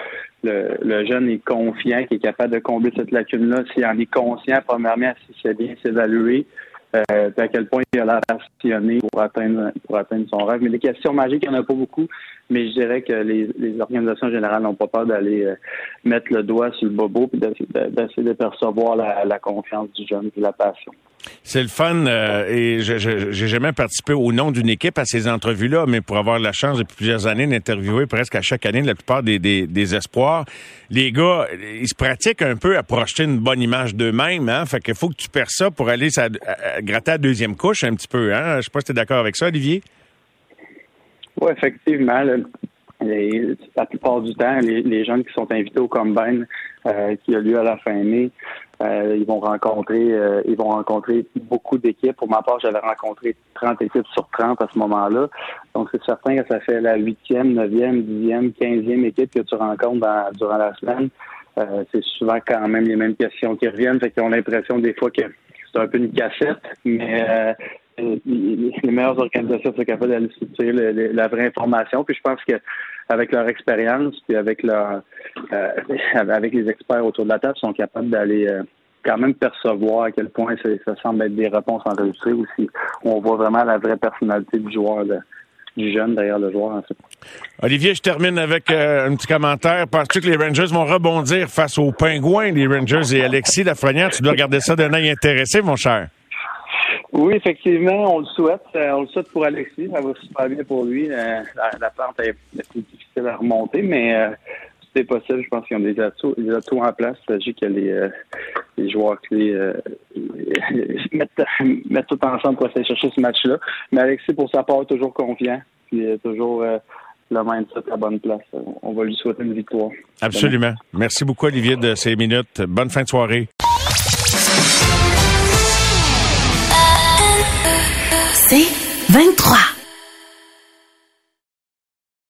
le, jeune est confiant, qui est capable de combler cette lacune-là, s'il en est conscient, premièrement, si c'est bien s'évaluer, euh, à quel point il a l'air passionné pour atteindre, pour atteindre son rêve. Mais des questions magiques, il n'y en a pas beaucoup, mais je dirais que les, organisations générales n'ont pas peur d'aller euh, mettre le doigt sur le bobo et d'essayer de percevoir la, confiance du jeune et la passion. C'est le fun euh, et j'ai jamais participé au nom d'une équipe à ces entrevues-là, mais pour avoir la chance depuis plusieurs années d'interviewer presque à chaque année la plupart des, espoirs, les gars, ils se pratiquent un peu à projeter une bonne image d'eux-mêmes. Hein? Fait qu'il faut que tu perds ça pour aller ça, gratter la deuxième couche un petit peu. Hein? Je sais pas si tu es d'accord avec ça, Olivier? Oui, effectivement. la plupart du temps, les, jeunes qui sont invités au Combine euh, qui a lieu à la fin mai, euh, ils vont rencontrer euh, ils vont rencontrer beaucoup d'équipes. Pour ma part, j'avais rencontré 30 équipes sur 30 à ce moment-là. Donc, c'est certain que ça fait la huitième, neuvième, dixième, quinzième équipe que tu rencontres durant la semaine. Euh, c'est souvent quand même les mêmes questions qui reviennent. Fait qu'ils ont l'impression des fois que c'est un peu une cassette, mais les meilleures organisations sont capables d'aller structurer la vraie information. Puis je pense que avec leur expérience, puis avec leur euh, avec les experts autour de la table, sont capables d'aller euh, quand même percevoir à quel point ça semble être des réponses enregistrées ou si on voit vraiment la vraie personnalité du joueur. du jeune derrière le joueur. Olivier, je termine avec euh, un petit commentaire. Penses-tu que les Rangers vont rebondir face aux Pingouins, les Rangers et Alexis Lafrenière? Tu dois regarder ça d'un œil intéressé, mon cher. Oui, effectivement, on le souhaite. Euh, on le souhaite pour Alexis. Ça va super bien pour lui. Euh, la, la, plante est, plus difficile à remonter, mais euh, c'est possible. Je pense qu'ils ont des atouts, des atouts en place. J'ai que les, les joueurs clés mettent, mettent tout ensemble pour essayer de chercher ce match-là. Mais Alexis, pour sa part, est toujours confiant. Puis toujours le mindset à bonne place. On va lui souhaiter une victoire. Absolument. Merci beaucoup, Olivier, de ces minutes. Bonne fin de soirée.